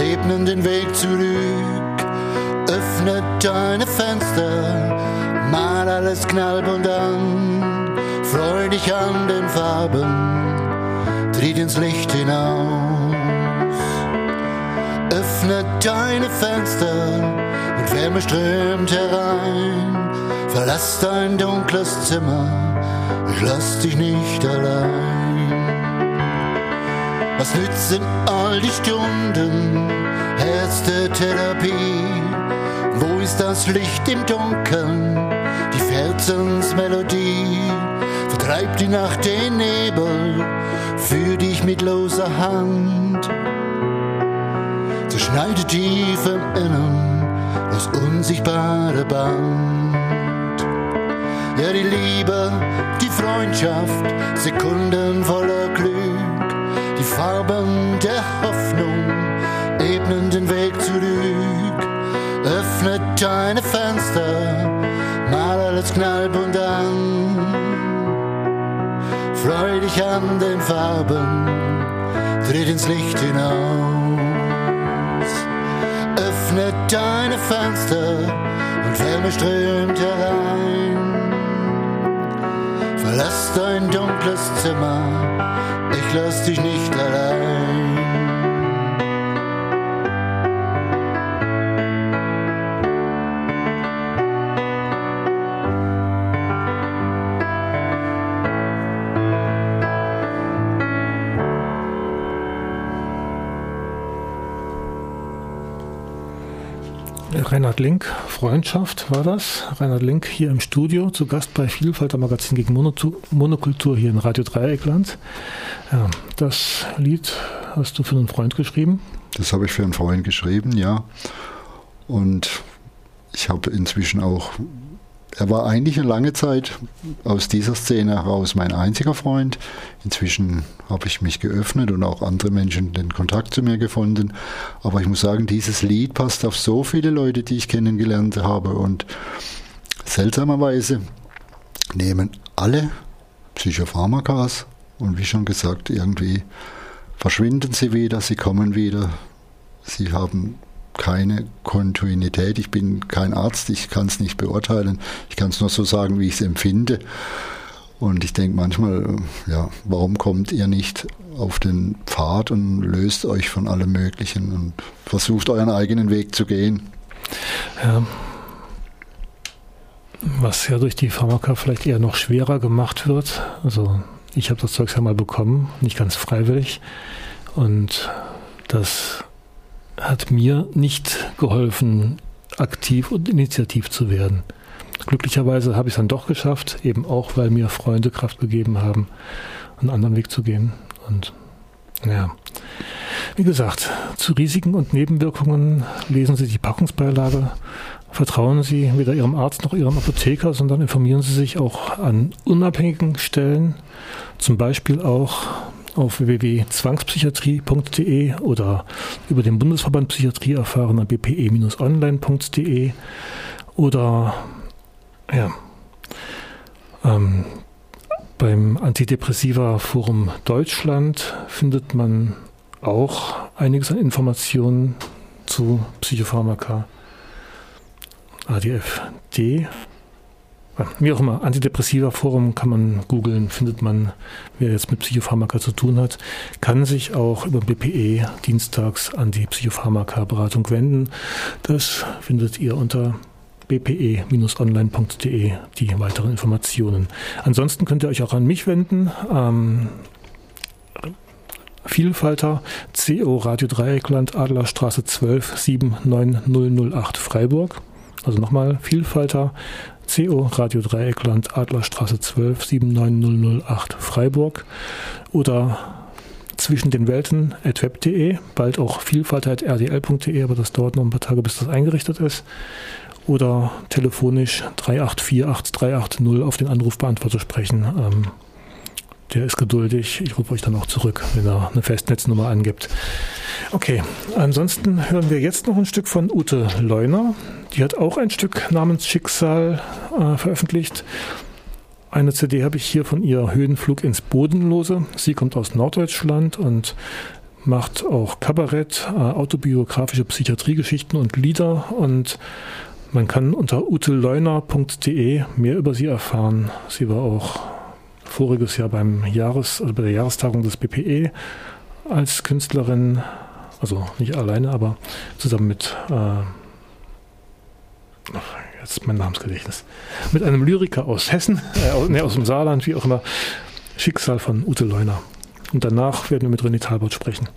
ebnen den Weg zurück. Öffne deine Fenster, mal alles knallbunt an, freu dich an den Farben, tritt ins Licht hinaus. Öffne deine Fenster und Wärme strömt herein. Verlass dein dunkles Zimmer, ich lass dich nicht allein. Was nützen all die Stunden Ärzte-Therapie? Wo ist das Licht im Dunkeln, die Herzensmelodie? Vertreibt die Nacht den Nebel, führ dich mit loser Hand. Zerschneide tief im Innern das unsichtbare Band. Ja, die Liebe, die Freundschaft, Sekunden voller Glück, Farben der Hoffnung ebnen den Weg zurück. Öffne deine Fenster, mal alles knallbunt an. Freu dich an den Farben, tritt ins Licht hinaus. Öffne deine Fenster und Wärme strömt herein. Verlass dein dunkles Zimmer, ich lass dich nicht allein. Reinhard Link, Freundschaft war das. Reinhard Link hier im Studio, zu Gast bei Vielfalt am Magazin gegen Monokultur hier in Radio Dreieckland. Ja, das Lied hast du für einen Freund geschrieben? Das habe ich für einen Freund geschrieben, ja. Und ich habe inzwischen auch er war eigentlich eine lange Zeit aus dieser Szene heraus mein einziger Freund. Inzwischen habe ich mich geöffnet und auch andere Menschen den Kontakt zu mir gefunden. Aber ich muss sagen, dieses Lied passt auf so viele Leute, die ich kennengelernt habe. Und seltsamerweise nehmen alle Psychopharmakas und wie schon gesagt, irgendwie verschwinden sie wieder, sie kommen wieder, sie haben keine Kontinuität. Ich bin kein Arzt, ich kann es nicht beurteilen. Ich kann es nur so sagen, wie ich es empfinde. Und ich denke manchmal, ja, warum kommt ihr nicht auf den Pfad und löst euch von allem Möglichen und versucht euren eigenen Weg zu gehen? Ja. Was ja durch die Pharmaka vielleicht eher noch schwerer gemacht wird. Also ich habe das Zeug ja mal bekommen, nicht ganz freiwillig. Und das hat mir nicht geholfen, aktiv und initiativ zu werden. Glücklicherweise habe ich es dann doch geschafft, eben auch, weil mir Freunde Kraft gegeben haben, einen anderen Weg zu gehen. Und ja, wie gesagt, zu Risiken und Nebenwirkungen lesen Sie die Packungsbeilage. Vertrauen Sie weder Ihrem Arzt noch Ihrem Apotheker, sondern informieren Sie sich auch an unabhängigen Stellen, zum Beispiel auch auf www.zwangspsychiatrie.de oder über den Bundesverband Psychiatrie erfahren an bpe-online.de oder ja, ähm, Beim Antidepressiva Forum Deutschland findet man auch einiges an Informationen zu Psychopharmaka. ADFD wie auch immer, Antidepressiva Forum kann man googeln, findet man, wer jetzt mit Psychopharmaka zu tun hat, kann sich auch über BPE dienstags an die Psychopharmaka-Beratung wenden. Das findet ihr unter bpe-online.de die weiteren Informationen. Ansonsten könnt ihr euch auch an mich wenden. Ähm, Vielfalter CO Radio Dreieckland Adlerstraße 12 79008 Freiburg. Also nochmal Vielfalter CO Radio Dreieckland Adlerstraße 12 79008 Freiburg oder zwischen den Welten at web.de, bald auch vielfalt.rdl.de, aber das dauert noch ein paar Tage, bis das eingerichtet ist. Oder telefonisch 3848380 auf den Anrufbeantworter sprechen. Ähm, der ist geduldig. Ich rufe euch dann auch zurück, wenn er eine Festnetznummer angibt. Okay, ansonsten hören wir jetzt noch ein Stück von Ute Leuner. Die hat auch ein Stück namens Schicksal äh, veröffentlicht. Eine CD habe ich hier von ihr, Höhenflug ins Bodenlose. Sie kommt aus Norddeutschland und macht auch Kabarett, äh, autobiografische Psychiatriegeschichten und Lieder und man kann unter uteleuner.de mehr über sie erfahren. Sie war auch voriges Jahr beim Jahres, also bei der Jahrestagung des BPE als Künstlerin, also nicht alleine, aber zusammen mit äh, jetzt mein Namensgedächtnis, mit einem Lyriker aus Hessen, äh, nee, aus dem Saarland, wie auch immer, Schicksal von Ute Leuner. Und danach werden wir mit René Talbot sprechen.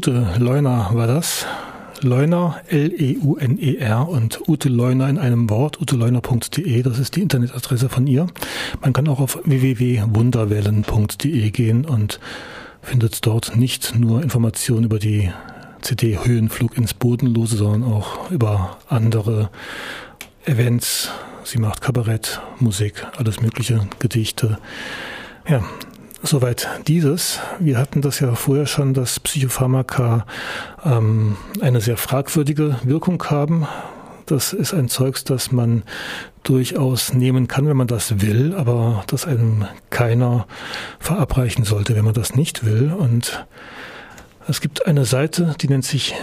Ute Leuner war das. Leuner, L-E-U-N-E-R und Ute Leuner in einem Wort, uteleuner.de, das ist die Internetadresse von ihr. Man kann auch auf www.wunderwellen.de gehen und findet dort nicht nur Informationen über die CD Höhenflug ins Bodenlose, sondern auch über andere Events. Sie macht Kabarett, Musik, alles mögliche, Gedichte. Ja, Soweit dieses. Wir hatten das ja vorher schon, dass Psychopharmaka ähm, eine sehr fragwürdige Wirkung haben. Das ist ein Zeugs, das man durchaus nehmen kann, wenn man das will, aber das einem keiner verabreichen sollte, wenn man das nicht will. Und es gibt eine Seite, die nennt sich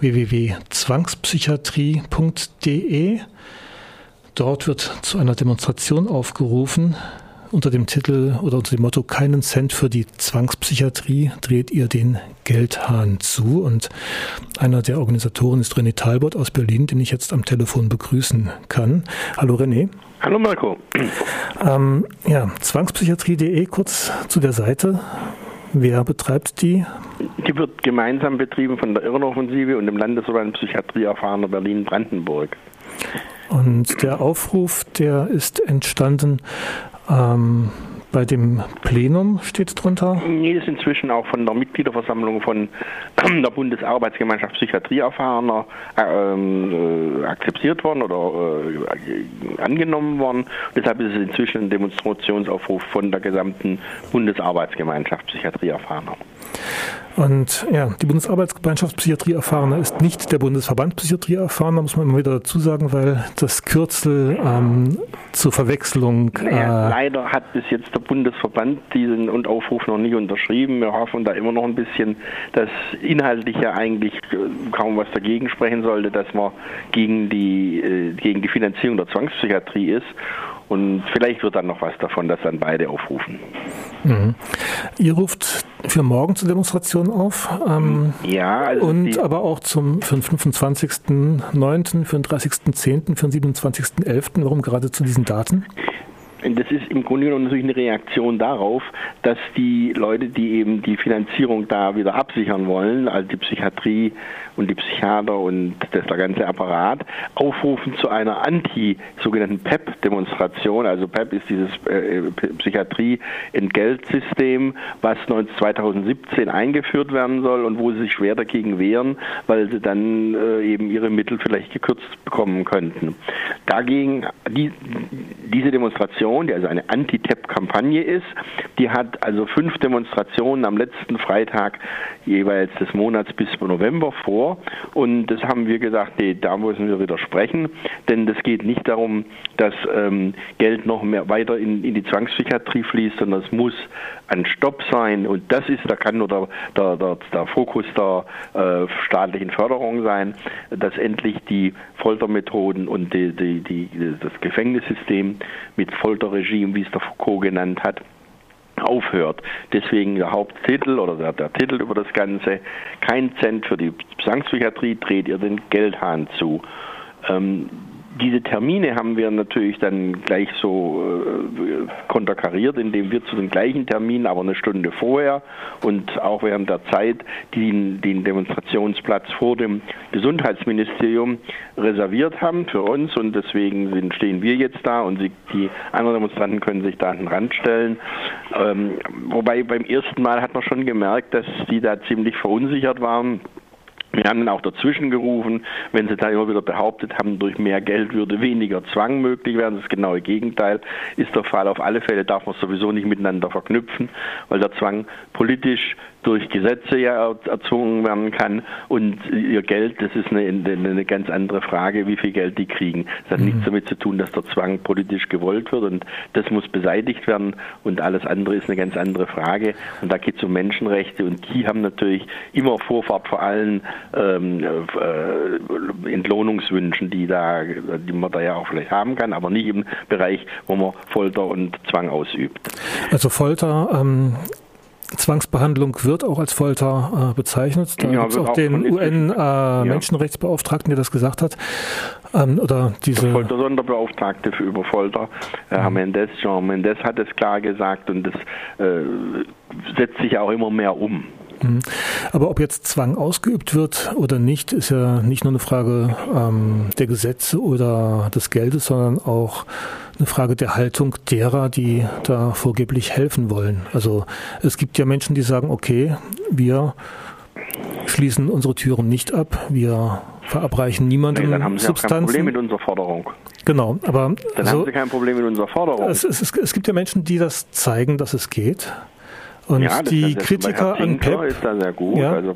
www.zwangspsychiatrie.de. Dort wird zu einer Demonstration aufgerufen, unter dem Titel oder unter dem Motto Keinen Cent für die Zwangspsychiatrie dreht ihr den Geldhahn zu. Und einer der Organisatoren ist René Talbot aus Berlin, den ich jetzt am Telefon begrüßen kann. Hallo René. Hallo Marco. Ähm, ja, zwangspsychiatrie.de, kurz zu der Seite. Wer betreibt die? Die wird gemeinsam betrieben von der Irrenoffensive und dem Landesverband Psychiatrie erfahrener Berlin-Brandenburg. Und der Aufruf, der ist entstanden ähm, bei dem Plenum steht drunter? Nee, das ist inzwischen auch von der Mitgliederversammlung von der Bundesarbeitsgemeinschaft Psychiatrie erfahrener äh, akzeptiert worden oder äh, angenommen worden. Deshalb ist es inzwischen ein Demonstrationsaufruf von der gesamten Bundesarbeitsgemeinschaft Psychiatrie erfahrener. Und ja, die Bundesarbeitsgemeinschaft Psychiatrie Erfahrener ist nicht der Bundesverband Psychiatrie Erfahrener, muss man immer wieder dazu sagen, weil das Kürzel ähm, zur Verwechslung. Naja, äh, leider hat bis jetzt der Bundesverband diesen und Aufruf noch nicht unterschrieben. Wir hoffen da immer noch ein bisschen, dass inhaltlich ja eigentlich äh, kaum was dagegen sprechen sollte, dass man gegen die, äh, gegen die Finanzierung der Zwangspsychiatrie ist. Und vielleicht wird dann noch was davon, dass dann beide aufrufen. Mhm. Ihr ruft für morgen zur Demonstration auf. Ähm, ja, also und aber auch zum für den 25.09., für den 30.10., für den 27.11. Warum gerade zu diesen Daten? Das ist im Grunde genommen natürlich eine Reaktion darauf, dass die Leute, die eben die Finanzierung da wieder absichern wollen, also die Psychiatrie und die Psychiater und das, ganze Apparat, aufrufen zu einer anti sogenannten PEP-Demonstration. Also PEP ist dieses äh, Psychiatrie-Entgeltsystem, was 2017 eingeführt werden soll und wo sie sich schwer dagegen wehren, weil sie dann äh, eben ihre Mittel vielleicht gekürzt bekommen könnten. Dagegen, die, diese Demonstration Demonstration, die also eine Anti-TEP-Kampagne ist. Die hat also fünf Demonstrationen am letzten Freitag jeweils des Monats bis November vor. Und das haben wir gesagt, nee, da müssen wir widersprechen, denn es geht nicht darum, dass ähm, Geld noch mehr weiter in, in die Zwangspsychiatrie fließt, sondern es muss ein Stopp sein. Und das ist, da kann nur der, der, der, der Fokus der äh, staatlichen Förderung sein, dass endlich die Foltermethoden und die, die, die, das Gefängnissystem mit Folterregime, wie es der Foucault genannt hat, aufhört. Deswegen der Haupttitel oder der, der, Titel über das Ganze, kein Cent für die Zwangspsychiatrie, dreht ihr den Geldhahn zu. Ähm, diese Termine haben wir natürlich dann gleich so äh, konterkariert, indem wir zu den gleichen Terminen, aber eine Stunde vorher und auch während der Zeit den, den Demonstrationsplatz vor dem Gesundheitsministerium reserviert haben für uns und deswegen sind, stehen wir jetzt da und sie, die anderen Demonstranten können sich da an den Rand stellen. Ähm, wobei beim ersten Mal hat man schon gemerkt, dass die da ziemlich verunsichert waren wir haben dann auch dazwischen gerufen, wenn sie da immer wieder behauptet haben, durch mehr Geld würde weniger Zwang möglich werden. Das genaue Gegenteil ist der Fall. Auf alle Fälle darf man sowieso nicht miteinander verknüpfen, weil der Zwang politisch durch Gesetze ja erzwungen werden kann und ihr Geld, das ist eine, eine ganz andere Frage, wie viel Geld die kriegen. Das hat mhm. nichts damit zu tun, dass der Zwang politisch gewollt wird und das muss beseitigt werden und alles andere ist eine ganz andere Frage und da geht es um Menschenrechte und die haben natürlich immer Vorfahrt vor allen ähm, äh, Entlohnungswünschen, die da, die man da ja auch vielleicht haben kann, aber nicht im Bereich, wo man Folter und Zwang ausübt. Also Folter ähm Zwangsbehandlung wird auch als Folter äh, bezeichnet. Da ja, gibt es auch, den UN-Menschenrechtsbeauftragten, äh, ja. der das gesagt hat. Ähm, oder diese der Folter-Sonderbeauftragte für über Folter, Herr mhm. Mendes, Jean Mendes hat es klar gesagt und das äh, setzt sich auch immer mehr um. Mhm. Aber ob jetzt Zwang ausgeübt wird oder nicht, ist ja nicht nur eine Frage ähm, der Gesetze oder des Geldes, sondern auch eine Frage der Haltung derer, die da vorgeblich helfen wollen. Also es gibt ja Menschen, die sagen, okay, wir schließen unsere Türen nicht ab, wir verabreichen niemandem nee, dann haben Sie Substanzen. Kein Problem mit unserer Forderung. Genau, aber dann also, haben Sie kein Problem mit unserer Forderung. Es, es, es gibt ja Menschen, die das zeigen, dass es geht. Und ja, die Kritiker an Pep ist da sehr gut. Ja, also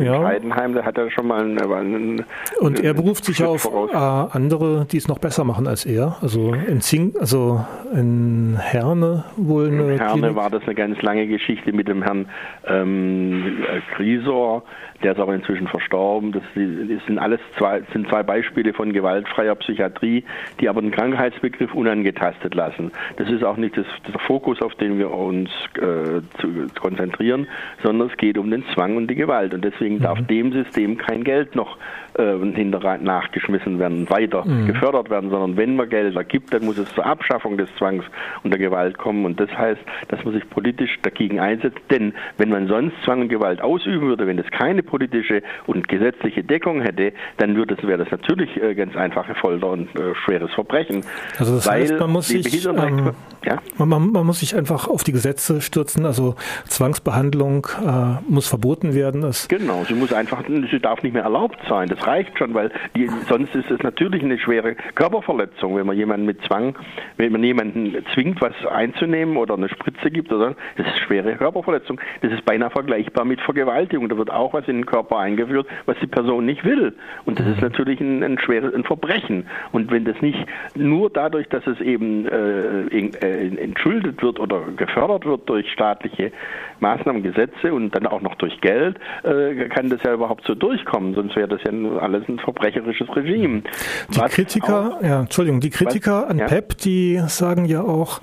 ja. Heidenheim, der hat ja schon mal einen, einen Und er beruft sich auf voraus. Äh, andere, die es noch besser machen als er. Also in Zing, also in Herne wohl eine. In Herne Klinik. war das eine ganz lange Geschichte mit dem Herrn ähm, Grisor, der ist aber inzwischen verstorben. Das, sind alles zwei, sind zwei Beispiele von gewaltfreier Psychiatrie, die aber den Krankheitsbegriff unangetastet lassen. Das ist auch nicht das, der Fokus, auf den wir uns äh, zu, konzentrieren, sondern es geht um den Zwang und die Gewalt. Und deswegen mhm. darf dem System kein Geld noch äh, hinter nachgeschmissen werden, weiter mhm. gefördert werden, sondern wenn man Gelder gibt, dann muss es zur Abschaffung des Zwangs und der Gewalt kommen. Und das heißt, dass man sich politisch dagegen einsetzt. Denn wenn man sonst Zwang und Gewalt ausüben würde, wenn es keine politische und gesetzliche Deckung hätte, dann würde es, wäre das natürlich äh, ganz einfache Folter und äh, schweres Verbrechen. Also das heißt, man muss sich ähm, ja? man, man, muss sich einfach auf die Gesetze stürzen. Also Zwangsbehandlung äh, muss verboten werden. Das genau, sie muss einfach, sie darf nicht mehr erlaubt sein. Das reicht schon, weil die, sonst ist es natürlich eine schwere Körperverletzung, wenn man jemanden mit Zwang, wenn man jemanden zwingt, was einzunehmen oder eine Spritze gibt oder das ist schwere Körperverletzung. Das ist beinahe vergleichbar mit Vergewaltigung. Da wird auch was in den Körper eingeführt, was die Person nicht will. Und das ist natürlich ein, ein schweres ein Verbrechen. Und wenn das nicht nur dadurch, dass es eben äh, äh, entschuldet wird oder gefördert wird durch staatliche Maßnahmen, Gesetze und dann auch noch durch Geld, äh, kann das ja überhaupt so durchkommen. Sonst wäre das ja alles ein verbrecherisches Regime. Die was Kritiker, auch, ja, Entschuldigung, die Kritiker was, an ja? PEP, die sagen ja auch,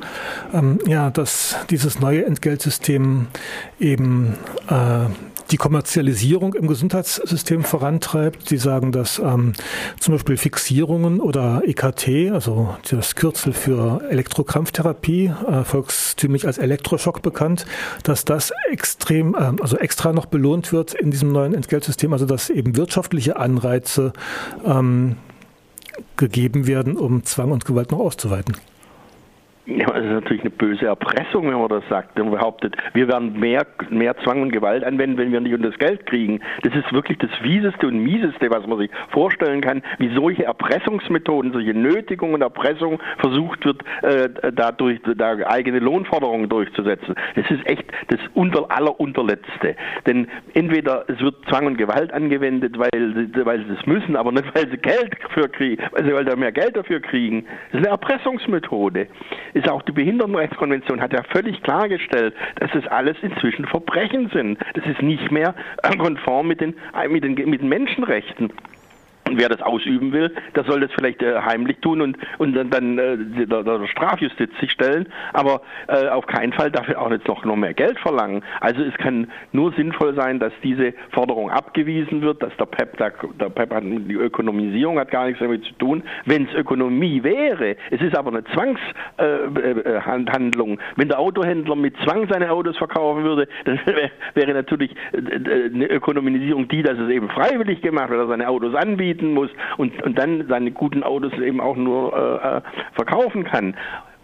ähm, ja, dass dieses neue Entgeltsystem eben äh, die Kommerzialisierung im Gesundheitssystem vorantreibt. Sie sagen, dass ähm, zum Beispiel Fixierungen oder EKT, also das Kürzel für Elektrokrampftherapie, äh, volkstümlich als Elektroschock bekannt, dass das extrem, äh, also extra noch belohnt wird in diesem neuen Entgeltsystem, also dass eben wirtschaftliche Anreize ähm, gegeben werden, um Zwang und Gewalt noch auszuweiten. Ja, das ist natürlich eine böse Erpressung, wenn man das sagt und behauptet, wir werden mehr, mehr Zwang und Gewalt anwenden, wenn wir nicht unter das Geld kriegen. Das ist wirklich das Wieseste und Mieseste, was man sich vorstellen kann, wie solche Erpressungsmethoden, solche Nötigung und Erpressung versucht wird, äh, dadurch da eigene Lohnforderungen durchzusetzen. Das ist echt das unter, allerunterletzte. Denn entweder es wird Zwang und Gewalt angewendet, weil, weil sie das müssen, aber nicht, weil sie Geld dafür kriegen, weil sie weil da mehr Geld dafür kriegen. Das ist eine Erpressungsmethode ist auch die Behindertenrechtskonvention hat ja völlig klargestellt, dass es alles inzwischen Verbrechen sind. Das ist nicht mehr konform mit den, mit den, mit den Menschenrechten. Und wer das ausüben will, der soll das vielleicht äh, heimlich tun und, und dann, dann äh, der, der Strafjustiz sich stellen, aber äh, auf keinen Fall darf er auch jetzt noch, noch mehr Geld verlangen. Also es kann nur sinnvoll sein, dass diese Forderung abgewiesen wird, dass der PEP, der, der PEP hat, die Ökonomisierung hat gar nichts damit zu tun. Wenn es Ökonomie wäre, es ist aber eine Zwangshandlung. Äh, äh, Wenn der Autohändler mit Zwang seine Autos verkaufen würde, dann wäre natürlich äh, eine Ökonomisierung die, dass es eben freiwillig gemacht wird, dass er seine Autos anbietet anbieten muss und, und dann seine guten Autos eben auch nur äh, äh verkaufen kann.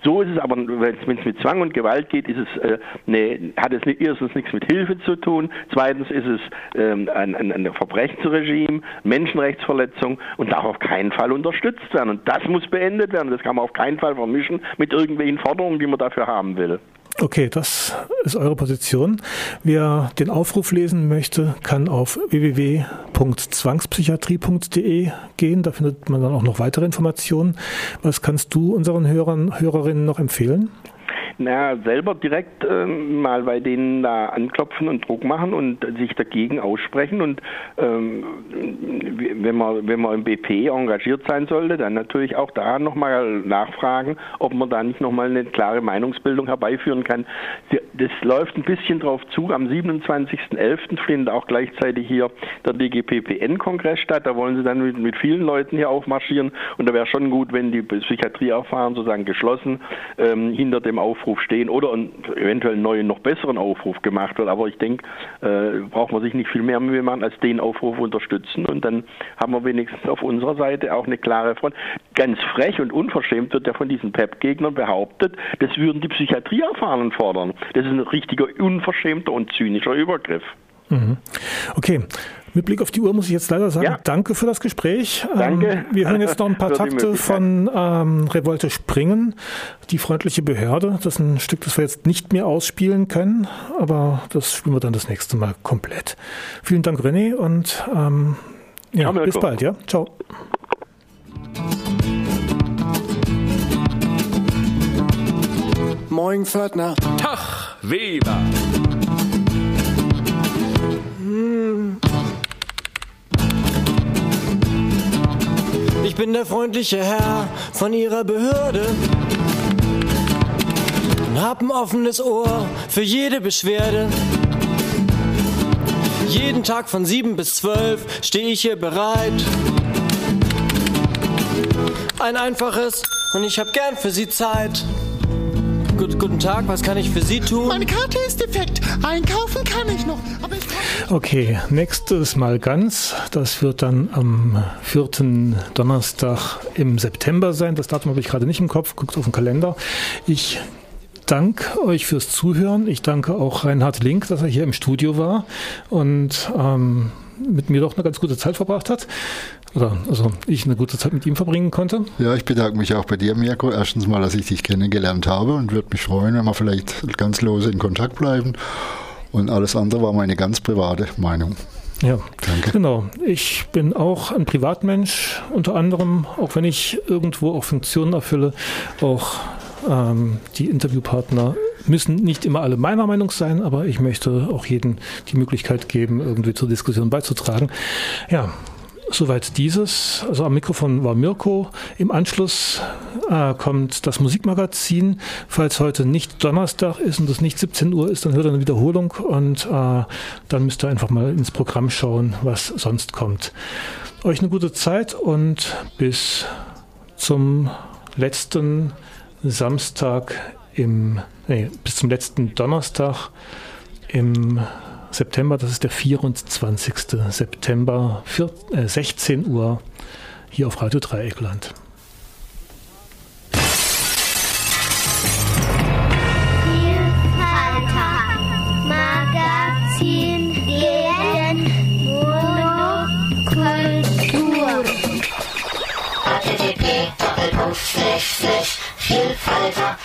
So ist es aber, wenn es mit Zwang und Gewalt geht, ist es, äh, ne, hat es erstens nichts mit Hilfe zu tun, zweitens ist es ähm, ein, ein, ein Verbrechensregime, Menschenrechtsverletzung und darf auf keinen Fall unterstützt werden. Und das muss beendet werden. Das kann man auf keinen Fall vermischen mit irgendwelchen Forderungen, die man dafür haben will. Okay, das ist eure Position. Wer den Aufruf lesen möchte, kann auf www.zwangspsychiatrie.de gehen. Da findet man dann auch noch weitere Informationen. Was kannst du unseren Hörern, Hörerinnen noch empfehlen? Na, selber direkt äh, mal bei denen da anklopfen und Druck machen und sich dagegen aussprechen. Und ähm, wenn man wenn man im BP engagiert sein sollte, dann natürlich auch da nochmal nachfragen, ob man da nicht nochmal eine klare Meinungsbildung herbeiführen kann. Das läuft ein bisschen drauf zu. Am 27.11. findet auch gleichzeitig hier der DGPPN-Kongress statt. Da wollen sie dann mit, mit vielen Leuten hier aufmarschieren. Und da wäre schon gut, wenn die Psychiatrieerfahren sozusagen geschlossen ähm, hinter dem Aufruf Aufruf stehen oder eventuell einen neuen, noch besseren Aufruf gemacht wird. Aber ich denke, äh, braucht man sich nicht viel mehr Mühe machen, als den Aufruf unterstützen. Und dann haben wir wenigstens auf unserer Seite auch eine klare Front. Ganz frech und unverschämt wird ja von diesen PEP-Gegnern behauptet, das würden die Psychiatrieerfahrenen fordern. Das ist ein richtiger unverschämter und zynischer Übergriff. Mhm. Okay, mit Blick auf die Uhr muss ich jetzt leider sagen, ja. danke für das Gespräch. Danke. Ähm, wir hören jetzt noch ein paar Takte von ähm, Revolte Springen, die freundliche Behörde. Das ist ein Stück, das wir jetzt nicht mehr ausspielen können, aber das spielen wir dann das nächste Mal komplett. Vielen Dank, René, und ähm, ja, bis bald. Ja, ciao. Moin, Pförtner. Tag, Weber. Ich bin der freundliche Herr von ihrer Behörde und hab ein offenes Ohr für jede Beschwerde. Jeden Tag von sieben bis zwölf stehe ich hier bereit. Ein einfaches und ich hab gern für Sie Zeit. Gut, guten Tag, was kann ich für Sie tun? Meine Karte ist defekt. Einkaufen kann ich noch, aber ich Okay, nächstes Mal ganz. Das wird dann am vierten Donnerstag im September sein. Das Datum habe ich gerade nicht im Kopf. Guckt auf den Kalender. Ich danke euch fürs Zuhören. Ich danke auch Reinhard Link, dass er hier im Studio war und ähm, mit mir doch eine ganz gute Zeit verbracht hat. Oder also ich eine gute Zeit mit ihm verbringen konnte. Ja, ich bedanke mich auch bei dir, Mirko. Erstens mal, dass ich dich kennengelernt habe und würde mich freuen, wenn wir vielleicht ganz lose in Kontakt bleiben. Und alles andere war meine ganz private Meinung. Ja, Danke. genau. Ich bin auch ein Privatmensch, unter anderem, auch wenn ich irgendwo auch Funktionen erfülle, auch ähm, die Interviewpartner müssen nicht immer alle meiner Meinung sein, aber ich möchte auch jedem die Möglichkeit geben, irgendwie zur Diskussion beizutragen. Ja, Soweit dieses. Also am Mikrofon war Mirko. Im Anschluss äh, kommt das Musikmagazin. Falls heute nicht Donnerstag ist und es nicht 17 Uhr ist, dann hört ihr eine Wiederholung und äh, dann müsst ihr einfach mal ins Programm schauen, was sonst kommt. Euch eine gute Zeit und bis zum letzten Samstag im, nee, bis zum letzten Donnerstag im September, das ist der 24. September, 4, äh, 16 Uhr hier auf Radio Dreieckland. Vielfalter